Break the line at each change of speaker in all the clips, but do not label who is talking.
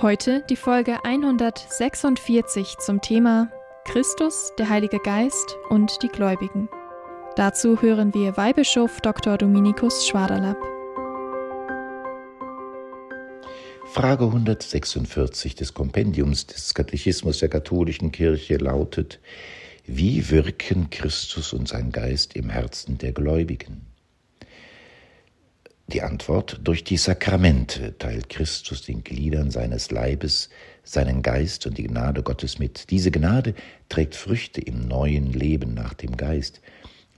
Heute die Folge 146 zum Thema Christus, der Heilige Geist und die Gläubigen. Dazu hören wir Weihbischof Dr. Dominikus Schwaderlapp.
Frage 146 des Kompendiums des Katechismus der katholischen Kirche lautet, wie wirken Christus und sein Geist im Herzen der Gläubigen? Die Antwort durch die Sakramente teilt Christus den Gliedern seines Leibes seinen Geist und die Gnade Gottes mit. Diese Gnade trägt Früchte im neuen Leben nach dem Geist.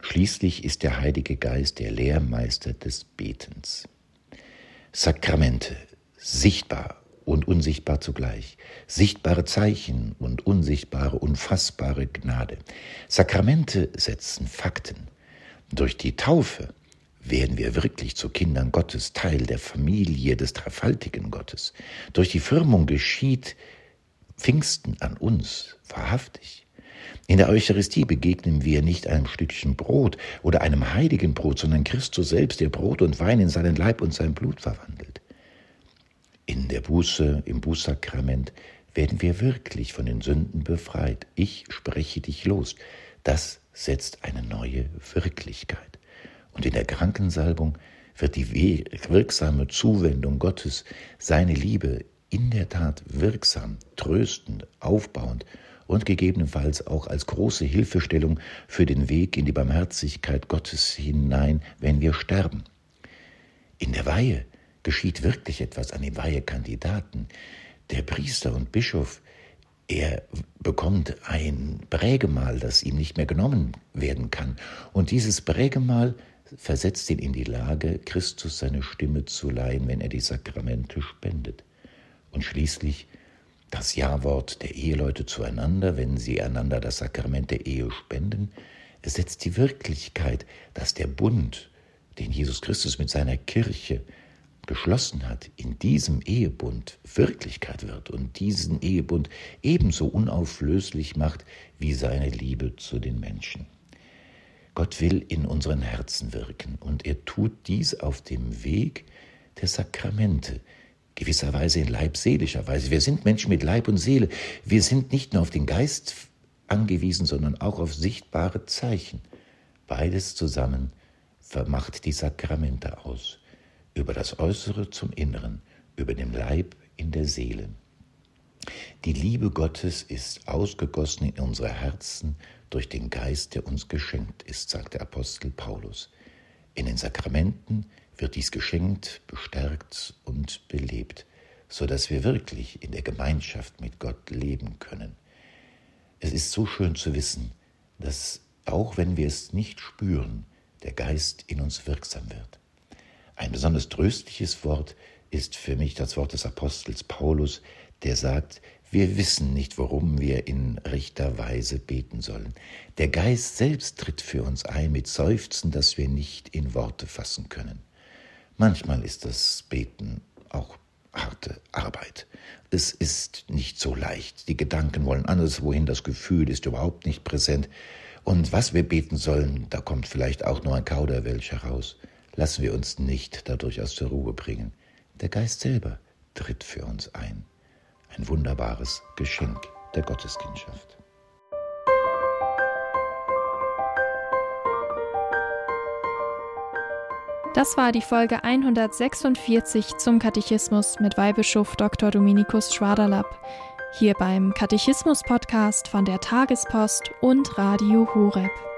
Schließlich ist der Heilige Geist der Lehrmeister des Betens. Sakramente, sichtbar und unsichtbar zugleich, sichtbare Zeichen und unsichtbare, unfassbare Gnade. Sakramente setzen Fakten. Durch die Taufe werden wir wirklich zu Kindern Gottes, Teil der Familie des dreifaltigen Gottes. Durch die Firmung geschieht Pfingsten an uns wahrhaftig. In der Eucharistie begegnen wir nicht einem Stückchen Brot oder einem heiligen Brot, sondern Christus selbst, der Brot und Wein in seinen Leib und sein Blut verwandelt. In der Buße, im Bußsakrament werden wir wirklich von den Sünden befreit. Ich spreche dich los. Das setzt eine neue Wirklichkeit. Und in der Krankensalbung wird die wirksame Zuwendung Gottes, seine Liebe in der Tat wirksam, tröstend, aufbauend und gegebenenfalls auch als große Hilfestellung für den Weg in die Barmherzigkeit Gottes hinein, wenn wir sterben. In der Weihe geschieht wirklich etwas an den Weihekandidaten. Der Priester und Bischof, er bekommt ein Prägemal, das ihm nicht mehr genommen werden kann. Und dieses Prägemal versetzt ihn in die Lage, Christus seine Stimme zu leihen, wenn er die Sakramente spendet. Und schließlich das Ja-Wort der Eheleute zueinander, wenn sie einander das Sakrament der Ehe spenden, setzt die Wirklichkeit, dass der Bund, den Jesus Christus mit seiner Kirche geschlossen hat, in diesem Ehebund Wirklichkeit wird und diesen Ehebund ebenso unauflöslich macht wie seine Liebe zu den Menschen. Gott will in unseren Herzen wirken und er tut dies auf dem Weg der Sakramente, gewisserweise in leibseelischer Weise. Wir sind Menschen mit Leib und Seele. Wir sind nicht nur auf den Geist angewiesen, sondern auch auf sichtbare Zeichen. Beides zusammen vermacht die Sakramente aus. Über das Äußere zum Inneren, über den Leib in der Seele. Die Liebe Gottes ist ausgegossen in unsere Herzen durch den Geist, der uns geschenkt ist, sagt der Apostel Paulus. In den Sakramenten wird dies geschenkt, bestärkt und belebt, so dass wir wirklich in der Gemeinschaft mit Gott leben können. Es ist so schön zu wissen, dass auch wenn wir es nicht spüren, der Geist in uns wirksam wird. Ein besonders tröstliches Wort ist für mich das Wort des Apostels Paulus, der sagt, wir wissen nicht, worum wir in rechter Weise beten sollen. Der Geist selbst tritt für uns ein mit Seufzen, das wir nicht in Worte fassen können. Manchmal ist das Beten auch harte Arbeit. Es ist nicht so leicht. Die Gedanken wollen anders wohin, das Gefühl ist überhaupt nicht präsent. Und was wir beten sollen, da kommt vielleicht auch nur ein Kauderwelsch heraus. Lassen wir uns nicht dadurch aus der Ruhe bringen. Der Geist selber tritt für uns ein ein wunderbares Geschenk der Gotteskindschaft.
Das war die Folge 146 zum Katechismus mit Weihbischof Dr. Dominikus Schwaderlapp, hier beim Katechismus-Podcast von der Tagespost und Radio Horeb.